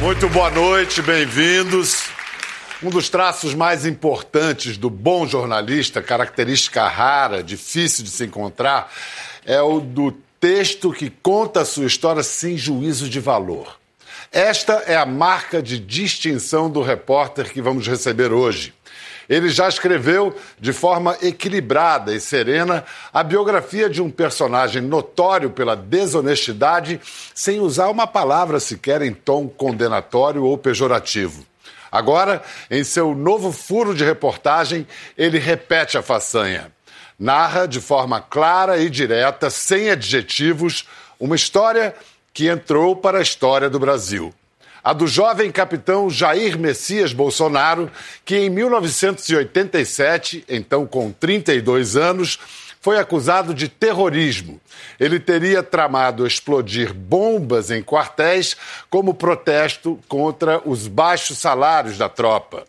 Muito boa noite, bem-vindos. Um dos traços mais importantes do bom jornalista, característica rara, difícil de se encontrar, é o do texto que conta a sua história sem juízo de valor. Esta é a marca de distinção do repórter que vamos receber hoje. Ele já escreveu de forma equilibrada e serena a biografia de um personagem notório pela desonestidade, sem usar uma palavra sequer em tom condenatório ou pejorativo. Agora, em seu novo furo de reportagem, ele repete a façanha. Narra de forma clara e direta, sem adjetivos, uma história que entrou para a história do Brasil a do jovem capitão Jair Messias Bolsonaro, que em 1987, então com 32 anos, foi acusado de terrorismo. Ele teria tramado explodir bombas em quartéis como protesto contra os baixos salários da tropa.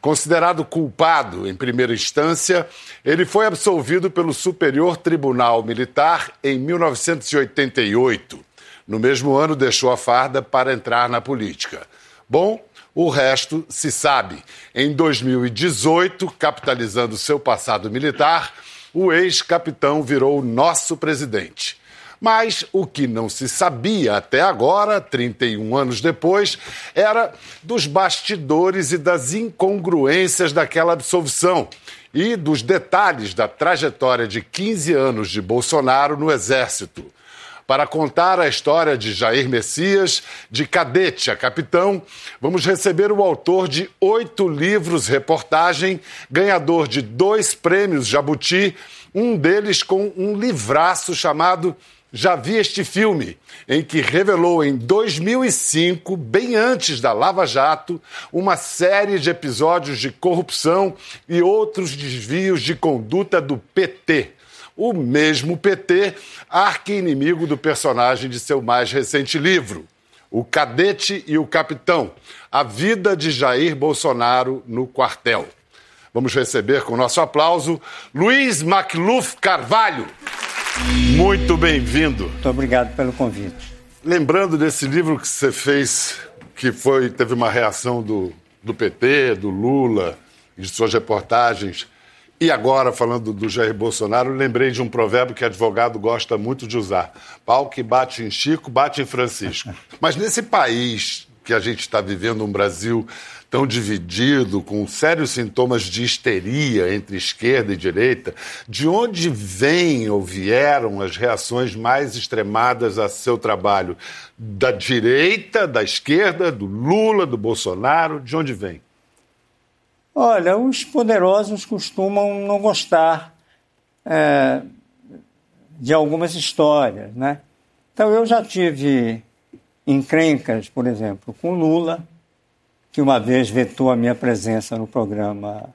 Considerado culpado em primeira instância, ele foi absolvido pelo Superior Tribunal Militar em 1988. No mesmo ano, deixou a farda para entrar na política. Bom, o resto se sabe. Em 2018, capitalizando seu passado militar, o ex-capitão virou nosso presidente. Mas o que não se sabia até agora, 31 anos depois, era dos bastidores e das incongruências daquela absolvição e dos detalhes da trajetória de 15 anos de Bolsonaro no Exército para contar a história de Jair Messias, de cadete a capitão, vamos receber o autor de oito livros reportagem, ganhador de dois prêmios Jabuti, um deles com um livraço chamado já vi este filme, em que revelou em 2005, bem antes da Lava Jato, uma série de episódios de corrupção e outros desvios de conduta do PT o mesmo PT, arqui-inimigo do personagem de seu mais recente livro, O Cadete e o Capitão, a vida de Jair Bolsonaro no quartel. Vamos receber com nosso aplauso Luiz Macluf Carvalho. Muito bem-vindo. Muito obrigado pelo convite. Lembrando desse livro que você fez, que foi teve uma reação do, do PT, do Lula, de suas reportagens e agora, falando do Jair Bolsonaro, lembrei de um provérbio que advogado gosta muito de usar: pau que bate em Chico, bate em Francisco. Mas nesse país que a gente está vivendo, um Brasil tão dividido, com sérios sintomas de histeria entre esquerda e direita, de onde vêm ou vieram as reações mais extremadas a seu trabalho? Da direita, da esquerda, do Lula, do Bolsonaro? De onde vem? Olha, os poderosos costumam não gostar é, de algumas histórias, né? Então eu já tive encrencas, por exemplo, com Lula, que uma vez vetou a minha presença no programa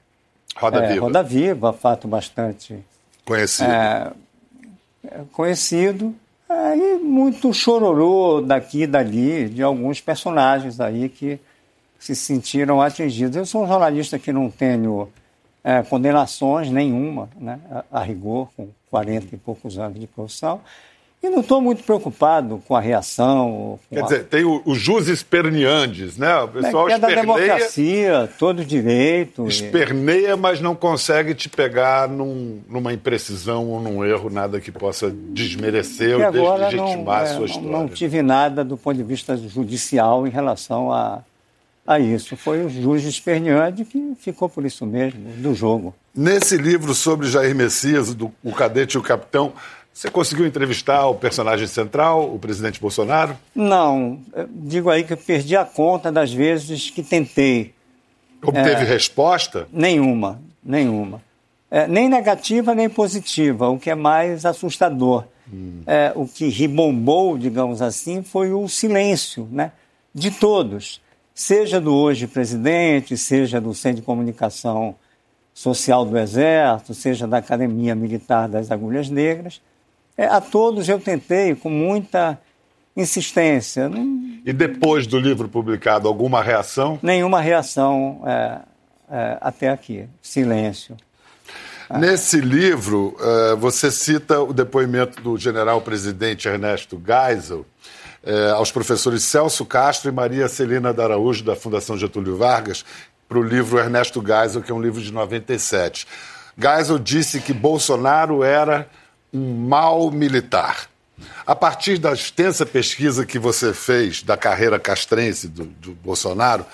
Roda é, Viva. Roda Viva, fato bastante conhecido. É, conhecido. Aí muito chororô daqui e dali de alguns personagens aí que se sentiram atingidos. Eu sou um jornalista que não tenho é, condenações nenhuma, né, a, a, rigor, com 40 e poucos anos de profissão. E não estou muito preocupado com a reação. Com Quer a... dizer, tem o, o jus esperneandes, né? O pessoal é, é da democracia, todo direito. Esperneia, mas não consegue te pegar num, numa imprecisão ou num erro, nada que possa desmerecer ou deslegitimar não, a sua é, história. Não, não tive nada do ponto de vista judicial em relação a a isso. Foi o juiz esperneante que ficou por isso mesmo, do jogo. Nesse livro sobre Jair Messias, do, o cadete e o capitão, você conseguiu entrevistar o personagem central, o presidente Bolsonaro? Não. Digo aí que eu perdi a conta das vezes que tentei. Obteve é, resposta? Nenhuma, nenhuma. É, nem negativa, nem positiva, o que é mais assustador. Hum. É, o que ribombou, digamos assim, foi o silêncio né, de todos seja do hoje presidente, seja do Centro de Comunicação Social do Exército, seja da Academia Militar das Agulhas Negras. É, a todos eu tentei com muita insistência. E depois do livro publicado, alguma reação? Nenhuma reação é, é, até aqui. Silêncio. Nesse livro, uh, você cita o depoimento do general-presidente Ernesto Geisel, é, aos professores Celso Castro e Maria Celina da Araújo, da Fundação Getúlio Vargas, para o livro Ernesto Geisel, que é um livro de 97. Geisel disse que Bolsonaro era um mal militar. A partir da extensa pesquisa que você fez da carreira castrense do, do Bolsonaro,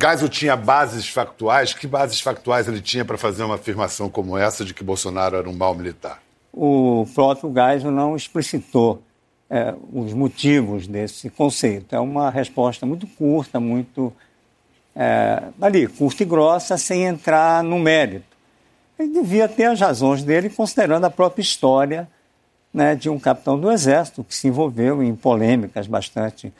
Geisel tinha bases factuais? Que bases factuais ele tinha para fazer uma afirmação como essa de que Bolsonaro era um mal militar? O próprio Geisel não explicitou é, os motivos desse conceito. É uma resposta muito curta, muito é, ali, curta e grossa, sem entrar no mérito. Ele devia ter as razões dele, considerando a própria história né, de um capitão do Exército que se envolveu em polêmicas bastante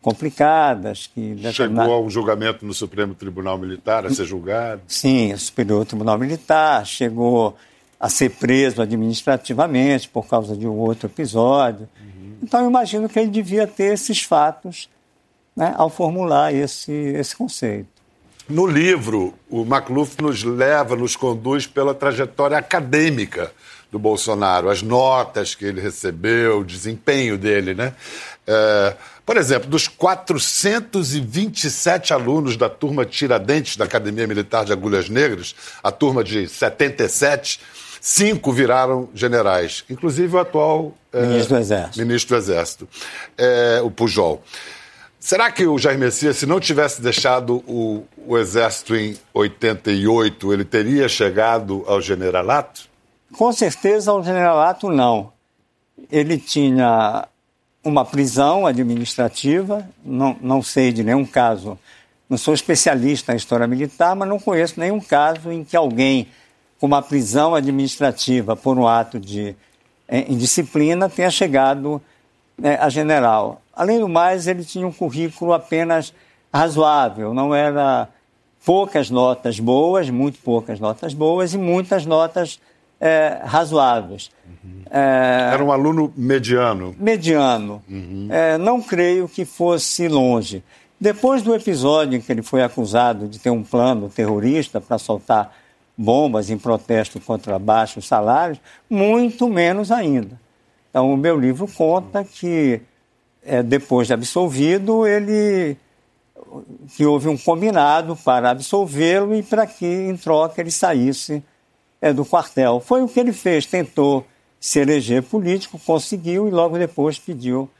complicadas. Que Chegou a um julgamento no Supremo Tribunal Militar, a ser julgado? Sim, o Superior Tribunal Militar, chegou a ser preso administrativamente por causa de um outro episódio. Uhum. Então, imagino que ele devia ter esses fatos né, ao formular esse, esse conceito. No livro, o Macluf nos leva, nos conduz pela trajetória acadêmica do Bolsonaro, as notas que ele recebeu, o desempenho dele, né? É, por exemplo, dos 427 alunos da turma Tiradentes da Academia Militar de Agulhas Negras, a turma de 77, cinco viraram generais, inclusive o atual ministro do Exército, ministro do Exército é, o Pujol. Será que o Jair Messias, se não tivesse deixado o, o Exército em 88, ele teria chegado ao generalato? Com certeza ao generalato não. Ele tinha uma prisão administrativa, não, não sei de nenhum caso, não sou especialista em história militar, mas não conheço nenhum caso em que alguém com uma prisão administrativa por um ato de indisciplina tenha chegado né, a general. Além do mais, ele tinha um currículo apenas razoável, não era poucas notas boas, muito poucas notas boas e muitas notas é, razoáveis. Uhum. É, era um aluno mediano. Mediano. Uhum. É, não creio que fosse longe. Depois do episódio em que ele foi acusado de ter um plano terrorista para soltar bombas em protesto contra baixos salários, muito menos ainda. Então, o meu livro conta que é, depois de absolvido, ele que houve um combinado para absolvê-lo e para que, em troca, ele saísse é, do quartel. Foi o que ele fez, tentou se eleger político, conseguiu e logo depois pediu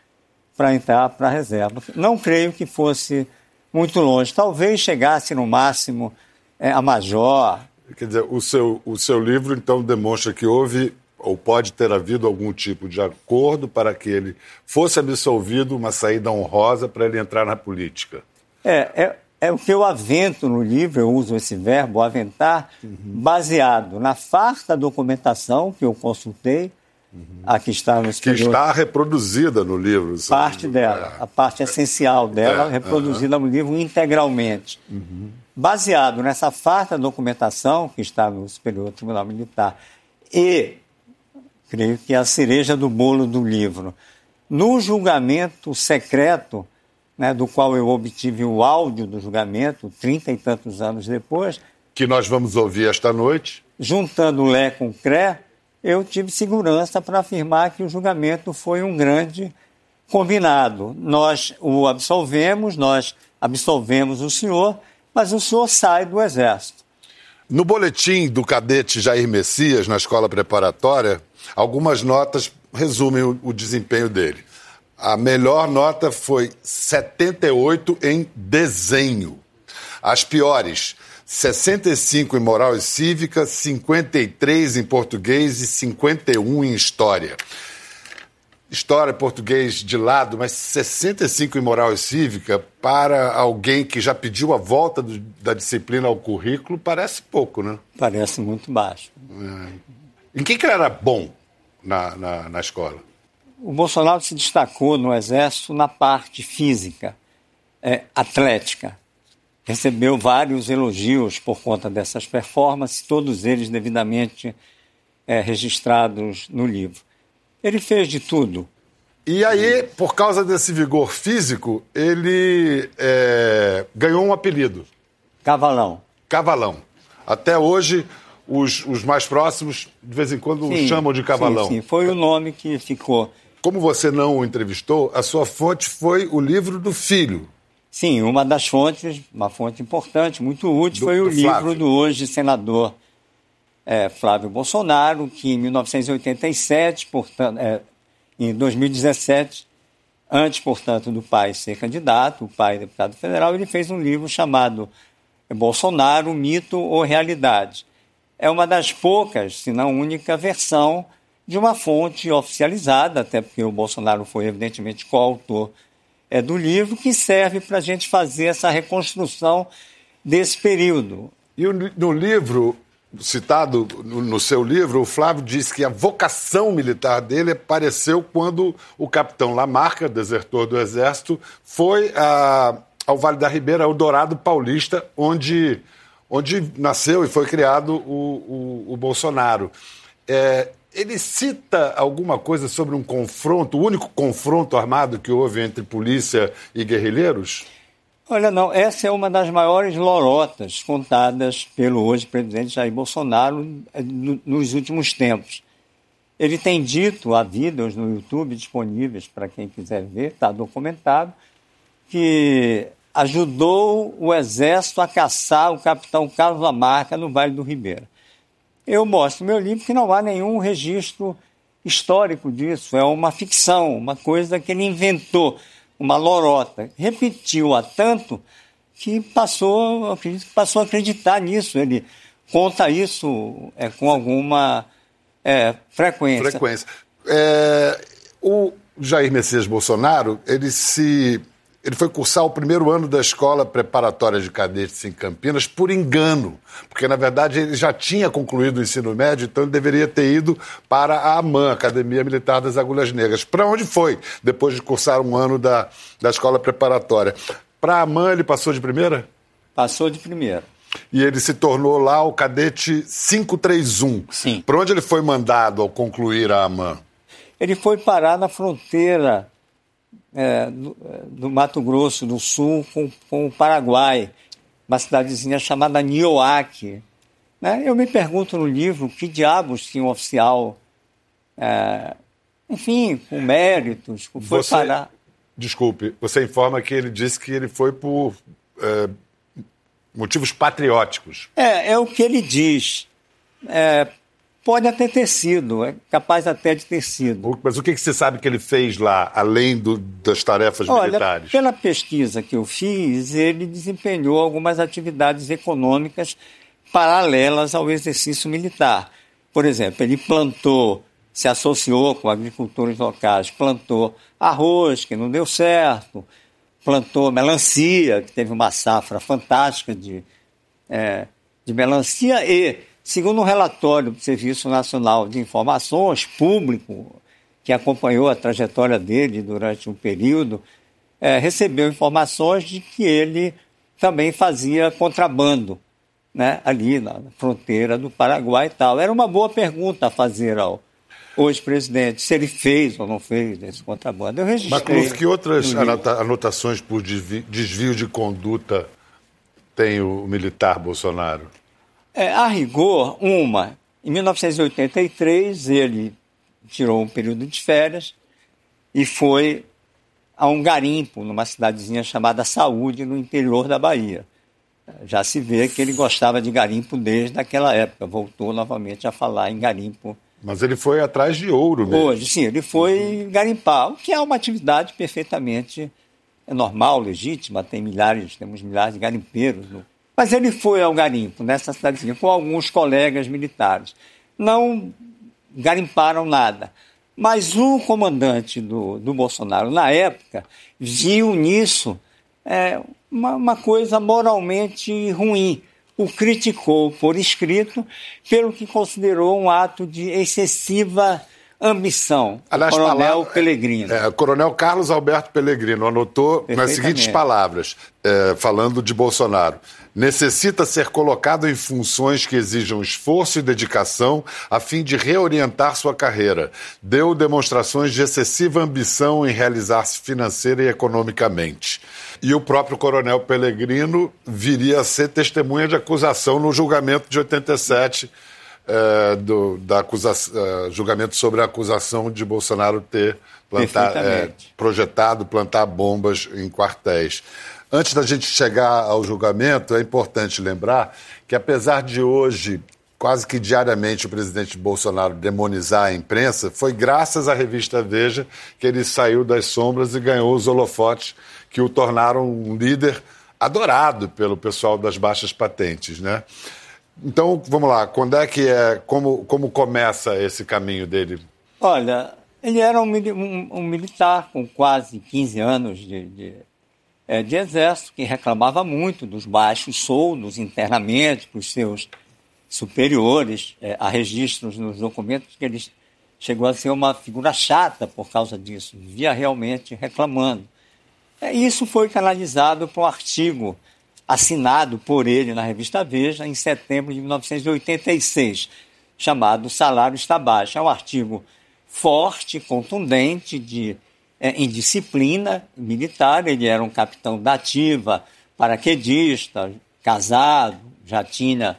para entrar para a reserva. Não creio que fosse muito longe. Talvez chegasse no máximo é, a major. Quer dizer, o seu, o seu livro então demonstra que houve ou pode ter havido algum tipo de acordo para que ele fosse absolvido, uma saída honrosa para ele entrar na política? É, é, é o que eu avento no livro, eu uso esse verbo, aventar, uhum. baseado na farta documentação que eu consultei, uhum. aqui está no Que está reproduzida no livro. Parte dela, é. a parte essencial dela, é. reproduzida uhum. no livro integralmente. Uhum. Baseado nessa farta documentação que está no Superior Tribunal Militar e creio que é a cereja do bolo do livro. No julgamento secreto, né, do qual eu obtive o áudio do julgamento, trinta e tantos anos depois. Que nós vamos ouvir esta noite. Juntando Lé com Cré, eu tive segurança para afirmar que o julgamento foi um grande combinado. Nós o absolvemos, nós absolvemos o senhor, mas o senhor sai do Exército. No boletim do cadete Jair Messias, na escola preparatória, algumas notas resumem o, desempenho dele. A melhor nota foi 78 em desenho. As piores, 65 em moral e cívica, 53 em português e 51 em história história português de lado, mas 65 em moral e cívica para alguém que já pediu a volta do, da disciplina ao currículo parece pouco, né? Parece muito baixo. É. Em que, que era bom na, na, na escola? O Bolsonaro se destacou no Exército na parte física, é, atlética. Recebeu vários elogios por conta dessas performances, todos eles devidamente é, registrados no livro. Ele fez de tudo. E aí, por causa desse vigor físico, ele é, ganhou um apelido. Cavalão. Cavalão. Até hoje, os, os mais próximos, de vez em quando, sim, chamam de Cavalão. Sim, sim, foi o nome que ficou. como você não o entrevistou, a sua fonte foi o livro do filho. Sim, uma das fontes, uma fonte importante, muito útil, do, foi o livro Flávio. do hoje senador é, Flávio Bolsonaro, que em 1987, portanto, é, em 2017, antes, portanto, do pai ser candidato, o pai deputado federal, ele fez um livro chamado Bolsonaro, Mito ou Realidade. É uma das poucas, se não única, versão de uma fonte oficializada, até porque o Bolsonaro foi, evidentemente, coautor é, do livro, que serve para a gente fazer essa reconstrução desse período. E no livro, citado no seu livro, o Flávio diz que a vocação militar dele apareceu quando o capitão Lamarca, desertor do Exército, foi a, ao Vale da Ribeira, ao Dourado Paulista, onde, onde nasceu e foi criado o, o, o Bolsonaro. É, ele cita alguma coisa sobre um confronto, o único confronto armado que houve entre polícia e guerrilheiros? Olha, não, essa é uma das maiores lorotas contadas pelo hoje presidente Jair Bolsonaro eh, nos últimos tempos. Ele tem dito, há vídeos no YouTube disponíveis para quem quiser ver, está documentado, que ajudou o exército a caçar o capitão Carlos Lamarca no Vale do Ribeira. Eu mostro meu livro que não há nenhum registro histórico disso, é uma ficção, uma coisa que ele inventou, uma lorota. Repetiu-a tanto que passou, passou a acreditar nisso. Ele conta isso é, com alguma é, frequência. Frequência. É, o Jair Messias Bolsonaro, ele se ele foi cursar o primeiro ano da escola preparatória de cadetes em Campinas por engano, porque na verdade ele já tinha concluído o ensino médio, então ele deveria ter ido para a AMAN, Academia Militar das Agulhas Negras. Para onde foi, depois de cursar um ano da, da escola preparatória? Para a AMAN ele passou de primeira? Passou de primeira. E ele se tornou lá o cadete 531. Sim. Para onde ele foi mandado ao concluir a AMAN? Ele foi parar na fronteira é, do, do, Mato Grosso do Sul com, com o Paraguai, uma cidadezinha chamada Nioaque. Né? Eu me pergunto no livro que diabos tinha um oficial, é, enfim, com méritos, foi você, parar. Desculpe, você informa que ele disse que ele foi por é, motivos patrióticos. É, é o que ele diz. É, Pode até ter sido, é capaz até de ter sido. Mas o que, você sabe que ele fez lá, além do, das tarefas Olha, militares? Pela pesquisa que eu fiz, ele desempenhou algumas atividades econômicas paralelas ao exercício militar. Por exemplo, ele plantou, se associou com agricultores locais, plantou arroz, que não deu certo, plantou melancia, que teve uma safra fantástica de, é, de melancia, e Segundo um relatório do Serviço Nacional de Informações Público, que acompanhou a trajetória dele durante um período, é, recebeu informações de que ele também fazia contrabando né, ali na fronteira do Paraguai e tal. Era uma boa pergunta a fazer ao hoje presidente, se ele fez ou não fez esse contrabando. Eu registrei. Mas que outras anotações por desvio de conduta tem o militar Bolsonaro? É, a rigor, uma. Em 1983, ele tirou um período de férias e foi a um garimpo, numa cidadezinha chamada Saúde, no interior da Bahia. Já se vê que ele gostava de garimpo desde aquela época, voltou novamente a falar em garimpo. Mas ele foi atrás de ouro mesmo. Hoje, sim, ele foi garimpar, o que é uma atividade perfeitamente normal, legítima, tem milhares, temos milhares de garimpeiros no mas ele foi ao garimpo, nessa cidadezinha, com alguns colegas militares. Não garimparam nada. Mas o comandante do, do Bolsonaro, na época, viu nisso é, uma, uma coisa moralmente ruim. O criticou por escrito, pelo que considerou um ato de excessiva ambição. Aliás, Coronel palavra, Pellegrino. É, Coronel Carlos Alberto Pellegrino anotou nas seguintes palavras, é, falando de Bolsonaro. Necessita ser colocado em funções que exijam esforço e dedicação a fim de reorientar sua carreira. Deu demonstrações de excessiva ambição em realizar-se financeira e economicamente. E o próprio Coronel Pellegrino viria a ser testemunha de acusação no julgamento de 87 é, do da acusação, é, julgamento sobre a acusação de Bolsonaro ter plantar, é, projetado plantar bombas em quartéis. Antes da gente chegar ao julgamento, é importante lembrar que, apesar de hoje quase que diariamente o presidente Bolsonaro demonizar a imprensa, foi graças à revista Veja que ele saiu das sombras e ganhou os holofotes que o tornaram um líder adorado pelo pessoal das baixas patentes, né? Então, vamos lá, quando é que é, como, como começa esse caminho dele? Olha, ele era um, um, um militar com quase 15 anos de, de, é, de exército, que reclamava muito dos baixos soldos internamente para os seus superiores, é, há registros nos documentos que ele chegou a ser uma figura chata por causa disso, via realmente reclamando. É, isso foi canalizado por um artigo assinado por ele na revista Veja em setembro de 1986, chamado Salário está baixo. É um artigo forte, contundente, de é, indisciplina militar. Ele era um capitão da ativa, paraquedista, casado, já tinha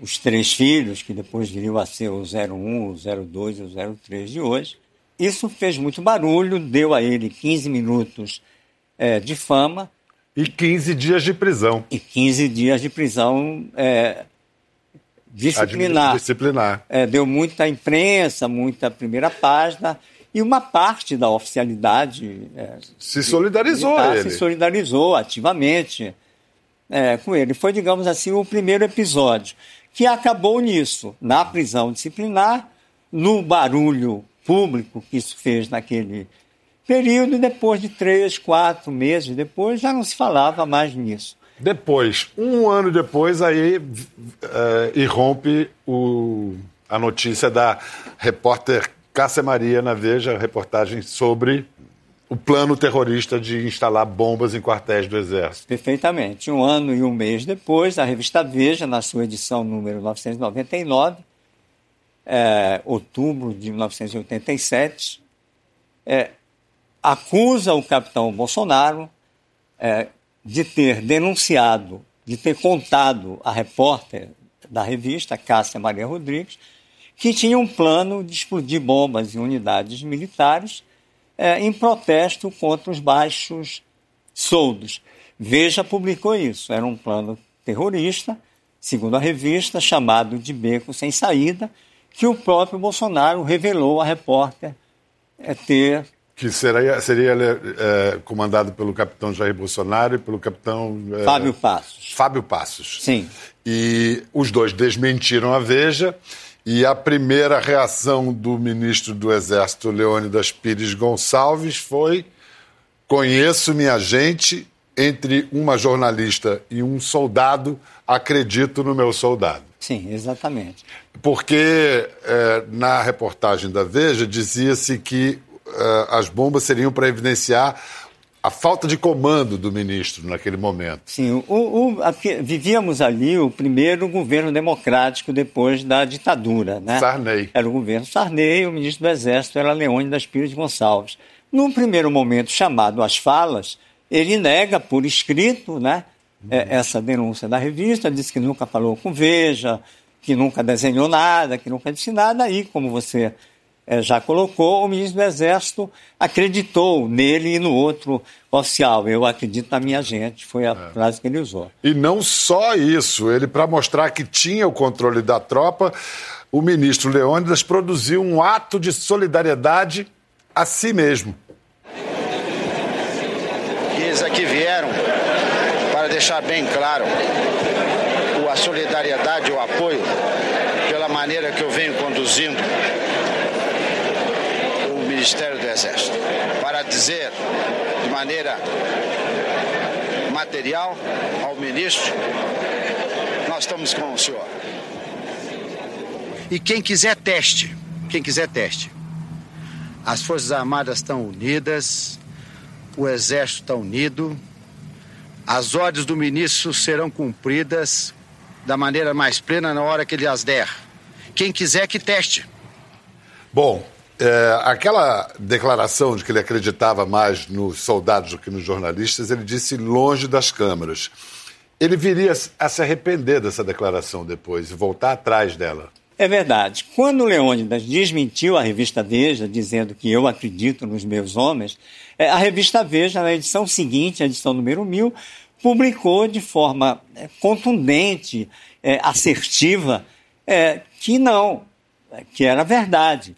os três filhos, que depois viriam a ser o 01, o 02 e o 03 de hoje. Isso fez muito barulho, deu a ele 15 minutos é, de fama. E 15 dias de prisão. E 15 dias de prisão é, disciplinar. disciplinar. É, deu muita imprensa, muita primeira página. E uma parte da oficialidade. É, se solidarizou militar, ele. Se solidarizou ativamente é, com ele. Foi, digamos assim, o primeiro episódio que acabou nisso, na prisão disciplinar, no barulho público que isso fez naquele período, e depois de três, quatro meses depois, já não se falava mais nisso. Depois, um ano depois, aí uh, irrompe o, a notícia da repórter Cássia Maria na Veja, reportagem sobre o plano terrorista de instalar bombas em quartéis do Exército. Perfeitamente. Um ano e um mês depois, a revista Veja, na sua edição número 999, é, outubro de 1987, é, acusa o capitão Bolsonaro é, de ter denunciado, de ter contado à repórter da revista, Cássia Maria Rodrigues, que tinha um plano de explodir bombas em unidades militares é, em protesto contra os baixos soldos. Veja publicou isso. Era um plano terrorista, segundo a revista, chamado de Beco Sem Saída, que o próprio Bolsonaro revelou à repórter é, ter. Que seria, seria é, comandado pelo capitão Jair Bolsonaro e pelo capitão. É, Fábio Passos. Fábio Passos. Sim. E os dois desmentiram a Veja e a primeira reação do ministro do Exército, Leônidas Pires Gonçalves, foi: conheço minha gente, entre uma jornalista e um soldado, acredito no meu soldado. Sim, exatamente. Porque é, na reportagem da Veja dizia-se que é, as bombas seriam para evidenciar a falta de comando do ministro naquele momento. Sim, o, o, a, vivíamos ali o primeiro governo democrático depois da ditadura, né? Sarney. Era o governo Sarney, o ministro do Exército era Leônidas Pires Gonçalves. Num primeiro momento, chamado às falas, ele nega por escrito, né? Uhum. essa denúncia da revista, diz que nunca falou com Veja, que nunca desenhou nada, que nunca disse nada, e como você é, já colocou, o ministro do Exército acreditou nele e no outro oficial. Eu acredito na minha gente, foi a é. frase que ele usou. E não só isso, ele, para mostrar que tinha o controle da tropa, o ministro Leônidas produziu um ato de solidariedade a si mesmo. Eles aqui vieram para deixar bem claro a solidariedade, o apoio, pela maneira que eu venho conduzindo Ministério do Exército, para dizer de maneira material ao ministro: nós estamos com o senhor. E quem quiser teste, quem quiser teste. As Forças Armadas estão unidas, o Exército está unido, as ordens do ministro serão cumpridas da maneira mais plena na hora que ele as der. Quem quiser que teste. Bom, é, aquela declaração de que ele acreditava mais nos soldados do que nos jornalistas, ele disse longe das câmeras. Ele viria a se arrepender dessa declaração depois e voltar atrás dela. É verdade. Quando Leônidas desmentiu a revista Veja, dizendo que eu acredito nos meus homens, é, a revista Veja, na edição seguinte, a edição número 1000, publicou de forma é, contundente, é, assertiva, que não, que era verdade,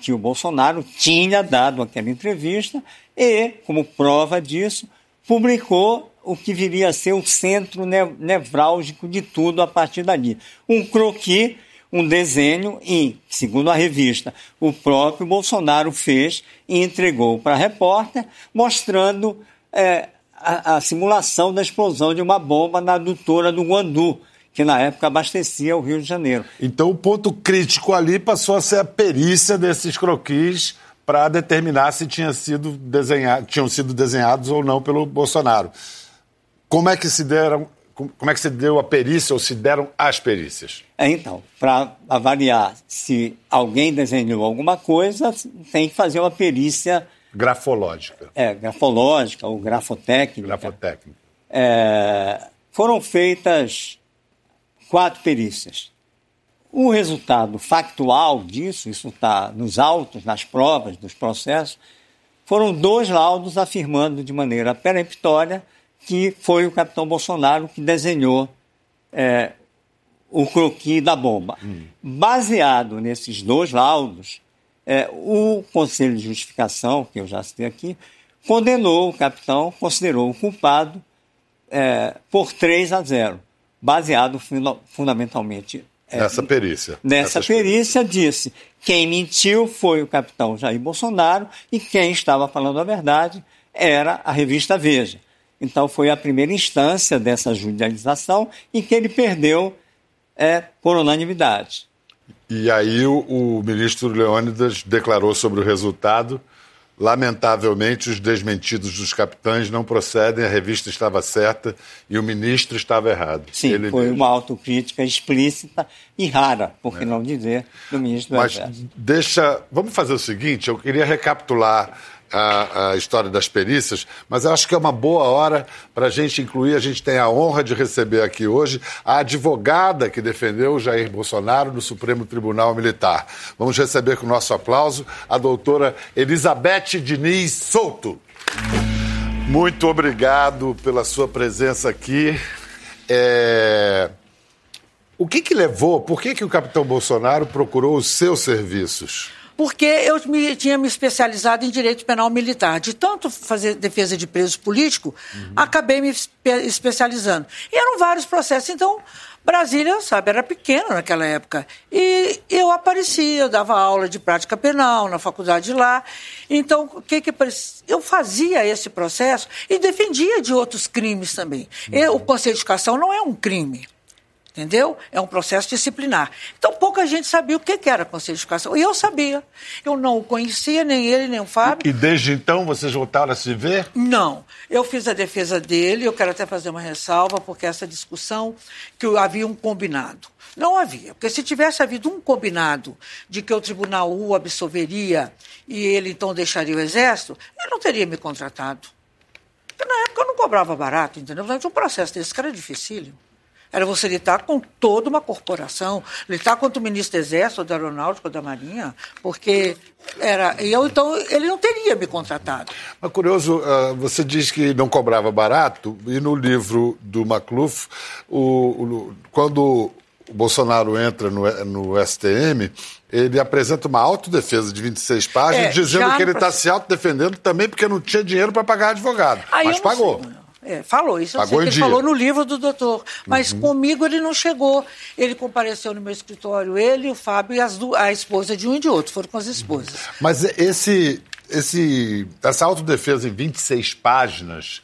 que o Bolsonaro tinha dado aquela entrevista e, como prova disso, publicou o que viria a ser o centro nevrálgico de tudo a partir dali. Um croquis um desenho e, segundo a revista, o próprio Bolsonaro fez e entregou para a repórter, mostrando é, a, a, simulação da explosão de uma bomba na adutora do Guandu, que na época abastecia o Rio de Janeiro. Então o ponto crítico ali passou a ser a perícia desses croquis para determinar se tinha sido desenhado, tinham sido desenhados ou não pelo Bolsonaro. Como é que se deram como é que se deu a perícia ou se deram as perícias? É, então, para avaliar se alguém desenhou alguma coisa, tem que fazer uma perícia. Grafológica. É, grafológica ou grafotécnica. Grafotécnica. É, foram feitas quatro perícias. O resultado factual disso, isso está nos autos, nas provas, dos processos, foram dois laudos afirmando de maneira peremptória que foi o capitão Bolsonaro que desenhou é, o croquis da bomba. Hum. Baseado nesses dois laudos, é, o Conselho de Justificação, que eu já citei aqui, condenou o capitão, considerou o culpado é, por 3 a 0, baseado fundamentalmente. É, nessa perícia. Nessa perícia, disse: quem mentiu foi o capitão Jair Bolsonaro e quem estava falando a verdade era a revista Veja. Então, foi a primeira instância dessa judicialização e que ele perdeu é, por unanimidade. E aí o, o ministro Leônidas declarou sobre o resultado Lamentavelmente, os desmentidos dos capitães não procedem, a revista estava certa e o ministro estava errado. Sim, Ele foi mesmo. uma autocrítica explícita e rara, por que é. não dizer, do ministro do Mas Exército. deixa. Vamos fazer o seguinte: eu queria recapitular a, a, história das perícias, mas acho que é uma boa hora para a gente incluir. A gente tem a honra de receber aqui hoje a advogada que defendeu Jair Bolsonaro no Supremo Tribunal Militar. Vamos receber com o nosso aplauso a doutora Elizabeth Diniz Souto. Muito obrigado pela sua presença aqui. É... O que, que levou, por que, que o capitão Bolsonaro procurou os seus serviços? Porque eu me, tinha me especializado em direito penal militar. De tanto fazer defesa de preso político, uhum. acabei me especializando. E eram vários processos. Então, Brasília, sabe, era pequena naquela época. E eu aparecia, eu dava aula de prática penal na faculdade lá. Então, o que que eu fazia esse processo e defendia de outros crimes também. Uhum. E, o Conselho de Educação não é um crime. Entendeu? É um processo disciplinar. Então, pouca gente sabia o que era Conselho de Educação. E eu sabia. Eu não o conhecia, nem ele, nem o Fábio. E desde então vocês voltaram a se ver? Não. Eu fiz a defesa dele, eu quero até fazer uma ressalva, porque essa discussão que havia um combinado. Não havia, porque se tivesse havido um combinado de que o tribunal o absolveria e ele então deixaria o exército, ele não teria me contratado. Porque na época eu não cobrava barato, entendeu? Mas um processo desse cara é dificílimo. Era você lidar com toda uma corporação, lidar contra o ministro do Exército, da Aeronáutica, da Marinha, porque era. Eu, então, ele não teria me contratado. Mas curioso, ah, você diz que não cobrava barato, e no livro do Macluf, o, o, quando o Bolsonaro entra no, no STM, ele apresenta uma autodefesa de 26 páginas, é, dizendo que ele está se autodefendendo também porque não tinha dinheiro para pagar advogado. Aí mas pagou. Sei, é, falou, isso eu sei que ele falou no livro do doutor. Mas uhum. comigo ele não chegou. Ele compareceu no meu escritório, ele, o Fábio e as, a esposa de um e de outro, foram com as esposas. Mas esse, esse, essa autodefesa em 26 páginas,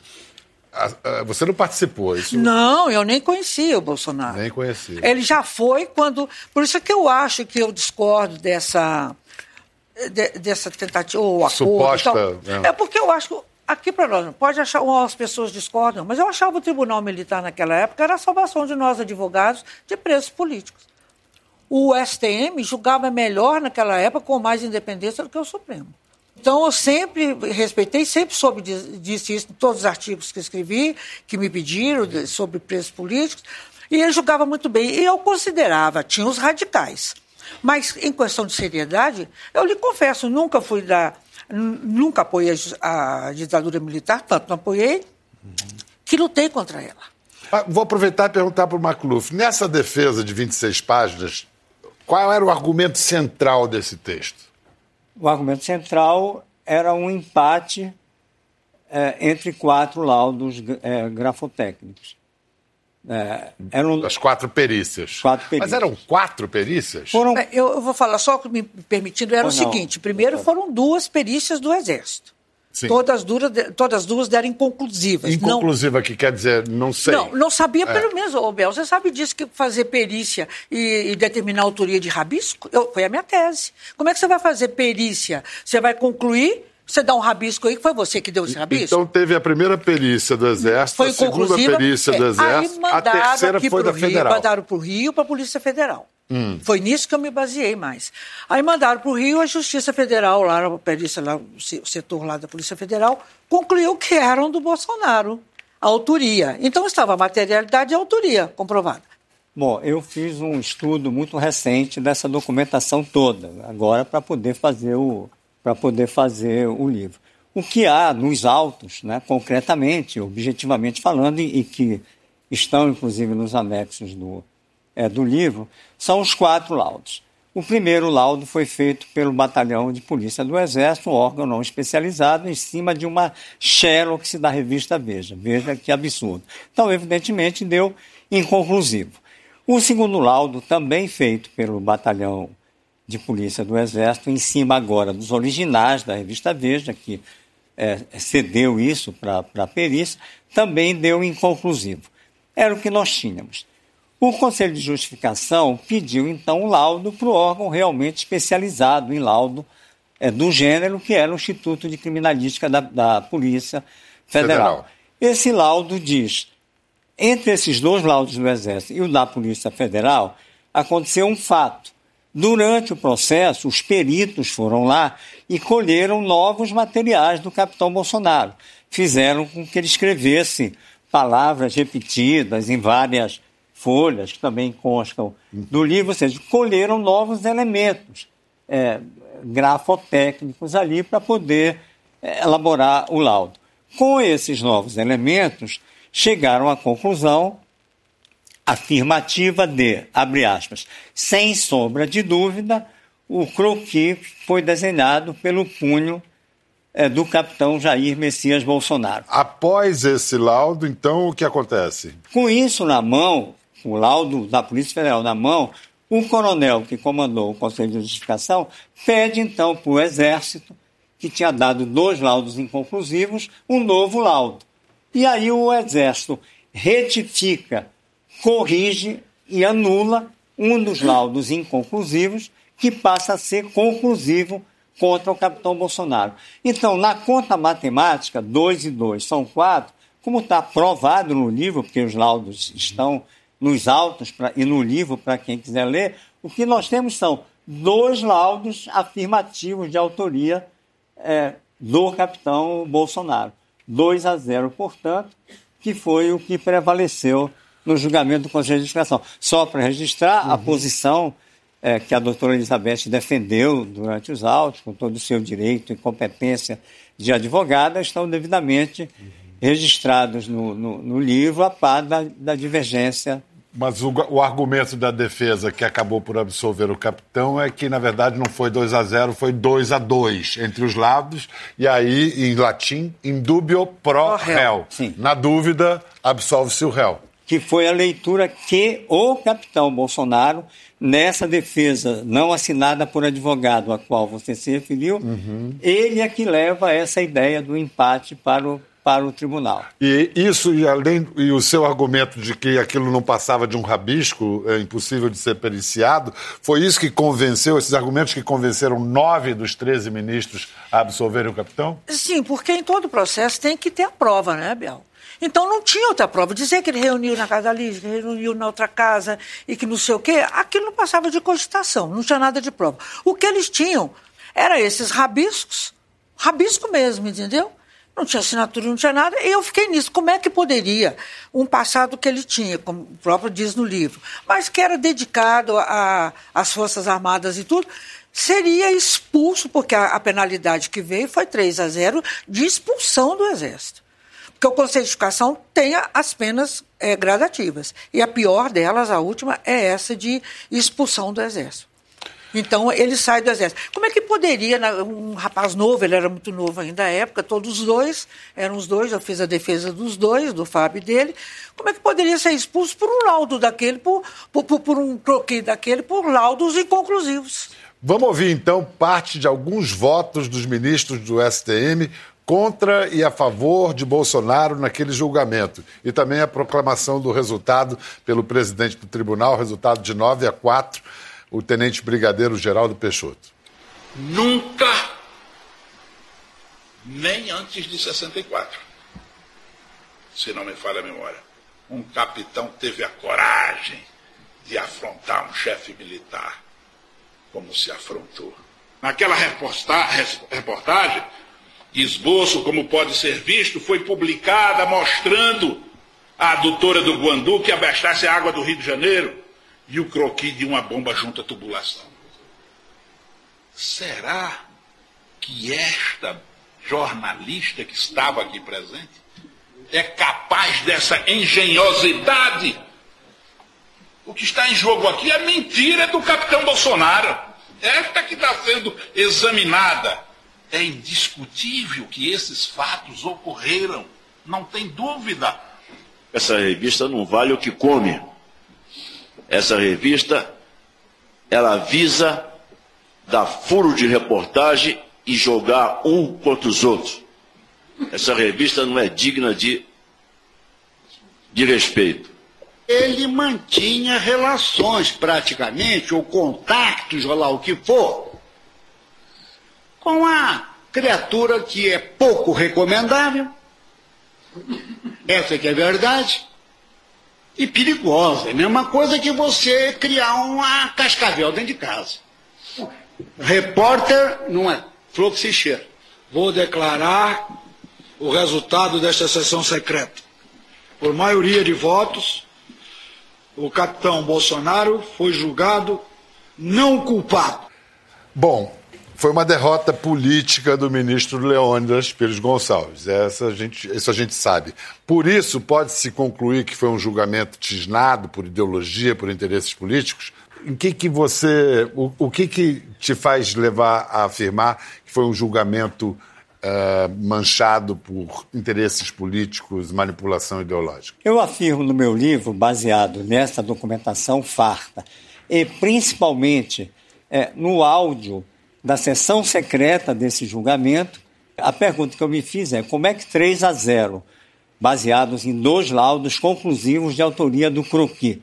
você não participou? Isso... Não, eu nem conhecia o Bolsonaro. Nem conhecia. Ele já foi quando. Por isso é que eu acho que eu discordo dessa. De, dessa tentativa, ou acordo. Suposta. É. é porque eu acho que Aqui para nós, pode achar, as pessoas discordam, mas eu achava o Tribunal Militar naquela época era a salvação de nós, advogados, de presos políticos. O STM julgava melhor naquela época, com mais independência do que o Supremo. Então, eu sempre respeitei, sempre soube disso isso em todos os artigos que escrevi, que me pediram sobre presos políticos, e ele julgava muito bem. E eu considerava, tinha os radicais, Mas, em questão de seriedade, eu lhe confesso, nunca fui da. Nunca apoiei a ditadura militar, tanto não apoiei, que lutei contra ela. Ah, vou aproveitar e perguntar para o Macluf. Nessa defesa de 26 páginas, qual era o argumento central desse texto? O argumento central era um empate é, entre quatro laudos é, grafotécnicos. É, eram as quatro perícias. quatro perícias. Mas eram quatro perícias? Foram... É, eu, eu, vou falar só me permitindo, era o seguinte: primeiro foram duas perícias do Exército. Sim. Todas, duras, todas duas deram inconclusivas. Inconclusiva, não... que quer dizer, não sei. Não, não sabia é. pelo menos, ô Bel, você sabe disso que fazer perícia e, e, determinar a autoria de rabisco? Eu, foi a minha tese. Como é que você vai fazer perícia? Você vai concluir você dá um rabisco aí, que foi você que deu esse rabisco? Então teve a primeira perícia do Exército, foi a segunda perícia do é, Exército, a terceira foi da Rio, Federal. Mandaram para o Rio, para a Polícia Federal. Hum. Foi nisso que eu me baseei mais. Aí mandaram para o Rio, a Justiça Federal, lá, a perícia, lá, o setor lá da Polícia Federal, concluiu que eram do Bolsonaro, a autoria. Então estava a materialidade e a autoria comprovada. Bom, eu fiz um estudo muito recente dessa documentação toda, agora para poder fazer o, para poder fazer o livro. O que há nos autos, né, concretamente, objetivamente falando, e, e que estão inclusive nos anexos do, é, do livro, são os quatro laudos. O primeiro laudo foi feito pelo Batalhão de Polícia do Exército, um órgão não especializado, em cima de uma Xerox da revista Veja. Veja que absurdo. Então, evidentemente, deu inconclusivo. O segundo laudo, também feito pelo Batalhão de Polícia do Exército, em cima agora dos originais da revista Veja, que é, cedeu isso para a perícia, também deu inconclusivo. Era o que nós tínhamos. O Conselho de Justificação pediu, então, um laudo para o órgão realmente especializado em laudo é, do gênero, que era o Instituto de Criminalística da, da Polícia Federal. Federal. Esse laudo diz, entre esses dois laudos do Exército e o da Polícia Federal, aconteceu um fato Durante o processo, os peritos foram lá e colheram novos materiais do capitão Bolsonaro. Fizeram com que ele escrevesse palavras repetidas em várias folhas, que também constam do livro, ou seja, colheram novos elementos é, grafotécnicos ali para poder é, elaborar o laudo. Com esses novos elementos, chegaram à conclusão afirmativa de, abre aspas, sem sombra de dúvida, o croquis foi desenhado pelo punho é, do capitão Jair Messias Bolsonaro. Após esse laudo, então, o que acontece? Com isso na mão, o laudo da Polícia Federal na mão, o coronel que comandou o Conselho de Justificação pede então para o Exército, que tinha dado dois laudos inconclusivos, um novo laudo. E aí o Exército retifica corrige e anula um dos laudos inconclusivos que passa a ser conclusivo contra o capitão Bolsonaro. Então, na conta matemática, 2 e 2 são 4, como está provado no livro, porque os laudos estão nos autos pra, e no livro para quem quiser ler, o que nós temos são dois laudos afirmativos de autoria é, do capitão Bolsonaro. 2 a 0, portanto, que foi o que prevaleceu no julgamento do Conselho de Justificação. Só para registrar uhum. a posição é, que a doutora Elizabeth defendeu durante os autos, com todo o seu direito e competência de advogada, estão devidamente uhum. registrados no, no, no, livro, a par da, da divergência mas o, o, argumento da defesa que acabou por absolver o capitão é que, na verdade, não foi 2 a 0 foi 2 a 2 entre os lados. E aí, em latim, indubio pro réu. Na dúvida, absolve-se o réu que foi a leitura que o capitão Bolsonaro, nessa defesa não assinada por advogado a qual você se referiu, uhum. ele é que leva essa ideia do empate para o, para o tribunal. E isso, e além e o seu argumento de que aquilo não passava de um rabisco, é impossível de ser periciado, foi isso que convenceu, esses argumentos que convenceram nove dos 13 ministros a absolverem o capitão? Sim, porque em todo processo tem que ter a prova, né, Bel? Então não tinha outra prova. Dizer que ele reuniu na casa da Liz, que reuniu na outra casa e que não sei o quê, aquilo não passava de cogitação, não tinha nada de prova. O que eles tinham era esses rabiscos, rabisco mesmo, entendeu? não tinha assinatura, não tinha nada, e eu fiquei nisso. Como é que poderia um passado que ele tinha, como o próprio diz no livro, mas que era dedicado às Forças Armadas e tudo, seria expulso, porque a, a penalidade que veio foi 3 a 0 de expulsão do Exército. Porque o Conselho de Educação tem as penas é, gradativas. E a pior delas, a última, é essa de expulsão do Exército. Então, ele sai do exército. Como é que poderia, um rapaz novo, ele era muito novo ainda à época, todos os dois, eram os dois, eu fiz a defesa dos dois, do Fábio e dele, como é que poderia ser expulso por um laudo daquele, por, por, por um croquis daquele, por laudos inconclusivos? Vamos ouvir, então, parte de alguns votos dos ministros do STM contra e a favor de Bolsonaro naquele julgamento. E também a proclamação do resultado pelo presidente do tribunal, resultado de 9 a 4 o tenente brigadeiro Geraldo Peixoto. Nunca, nem antes de 64, se não me falha a memória, um capitão teve a coragem de afrontar um chefe militar como se afrontou. Naquela reportagem, esboço, como pode ser visto, foi publicada mostrando a adutora do Guandu que abastasse a água do Rio de Janeiro e o croquis de uma bomba junto à tubulação. Será que esta jornalista que estava aqui presente é capaz dessa engenhosidade? O que está em jogo aqui é mentira do capitão Bolsonaro. Esta que está sendo examinada. É indiscutível que esses fatos ocorreram. Não tem dúvida. Essa revista não vale o que come. Essa revista, ela visa dar furo de reportagem e jogar um contra os outros. Essa revista não é digna de, de respeito. Ele mantinha relações praticamente, ou contatos, ou lá o que for, com a criatura que é pouco recomendável, essa que é a verdade, e perigosa. É a mesma coisa que você criar uma cascavel dentro de casa. Repórter não é flor que se cheira. Vou declarar o resultado desta sessão secreta. Por maioria de votos, o capitão Bolsonaro foi julgado não culpado. Bom, foi uma derrota política do ministro Leônidas Pires Gonçalves. Essa a gente, isso a gente sabe. Por isso, pode-se concluir que foi um julgamento tisnado por ideologia, por interesses políticos? Em que que você, o, o que, que te faz levar a afirmar que foi um julgamento uh, manchado por interesses políticos, manipulação ideológica? Eu afirmo no meu livro, baseado nessa documentação farta, e principalmente é, no áudio da sessão secreta desse julgamento, a pergunta que eu me fiz é como é que 3 a 0, baseados em dois laudos conclusivos de autoria do croqui,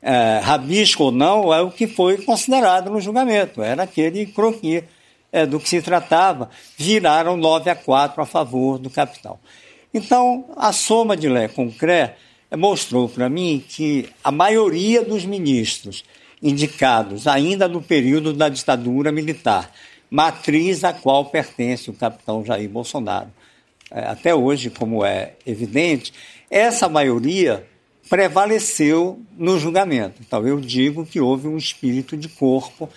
é, rabisco ou não, é o que foi considerado no julgamento, era aquele croqui é, do que se tratava, viraram 9 a 4 a favor do capitão. Então, a soma de Lé com Cré mostrou para mim que a maioria dos ministros indicados ainda no período da ditadura militar, matriz a qual pertence o capitão Jair Bolsonaro. É, até hoje, como é evidente, essa maioria prevaleceu no julgamento. Então, eu digo que houve um espírito de corpo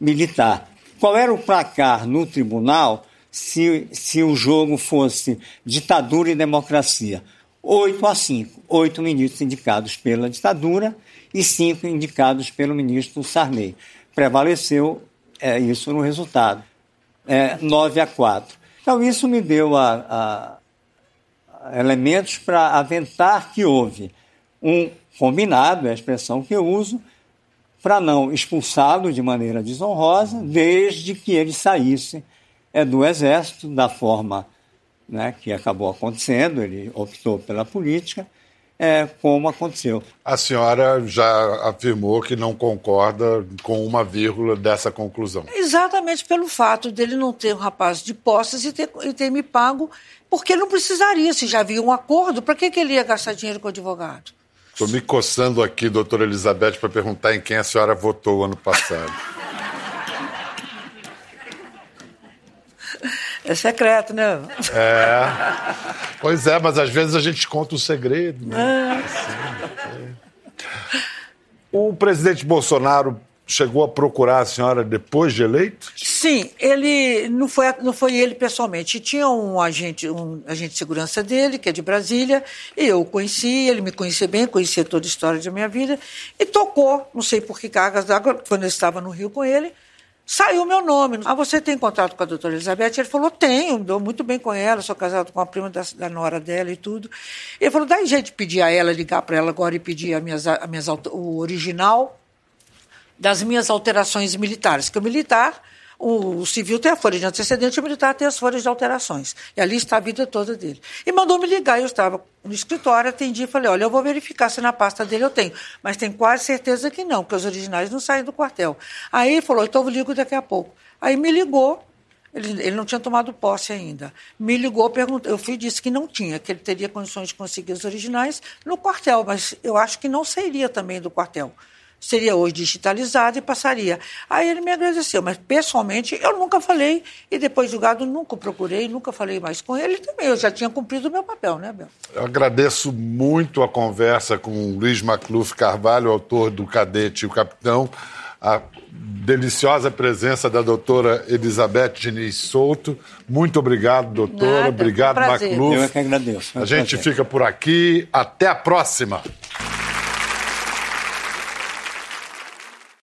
militar. Qual era o placar no tribunal se, se o jogo fosse ditadura e democracia? 8 a 5. Oito ministros indicados pela ditadura e cinco indicados pelo ministro Sarney. Prevaleceu é, isso no resultado, é, 9 a 4. Então, isso me deu a, a elementos para aventar que houve um combinado, é a expressão que eu uso, para não expulsá-lo de maneira desonrosa, desde que ele saísse é, do Exército, da forma né, que acabou acontecendo, ele optou pela política, é, como aconteceu. A senhora já afirmou que não concorda com uma vírgula dessa conclusão. Exatamente pelo fato dele não ter um rapaz de posses e ter, e ter me pago, porque não precisaria, se já havia um acordo, para que, que ele ia gastar dinheiro com o advogado? Estou me coçando aqui, doutora Elizabeth, para perguntar em quem a senhora votou ano passado. É secreto, né? É. Pois é, mas às vezes a gente conta o segredo. Né? É. O presidente Bolsonaro chegou a procurar a senhora depois de eleito? Sim, ele não foi, não foi ele pessoalmente. Tinha um agente, um agente de segurança dele, que é de Brasília, e eu o conheci, ele me conhecia bem, conhecia toda a história da minha vida, e tocou, não sei por que cargas d'água, quando eu estava no Rio com ele, saiu o meu nome. Ah, você tem contato com a doutora Elizabeth? Ele falou, tenho, dou muito bem com ela, sou casado com a prima da, da nora dela e tudo. Ele falou, dá jeito de pedir a ela, ligar para ela agora e pedir a minhas, a minhas, o original das minhas alterações militares, que o militar, o, civil tem a folha de antecedente, o militar tem as folhas de alterações. E ali está a vida toda dele. E mandou me ligar, eu estava no escritório, atendi e falei, olha, eu vou verificar se na pasta dele eu tenho. Mas tenho quase certeza que não, porque os originais não saem do quartel. Aí ele falou, então eu ligo daqui a pouco. Aí me ligou, ele, ele, não tinha tomado posse ainda. Me ligou, perguntou. Eu fui disse que não tinha, que ele teria condições de conseguir os originais no quartel, mas eu acho que não sairia também do quartel seria hoje digitalizado e passaria. Aí ele me agradeceu, mas pessoalmente eu nunca falei, e depois julgado nunca procurei, nunca falei mais com ele também. Eu já tinha cumprido o meu papel, né, Bel? Eu agradeço muito a conversa com o Luiz Macluf Carvalho, autor do Cadete e o Capitão, a deliciosa presença da doutora Elizabeth Diniz Souto. Muito obrigado, doutora. Nada, obrigado, um Macluf. Eu é que agradeço. É um a gente prazer. fica por aqui. Até a próxima.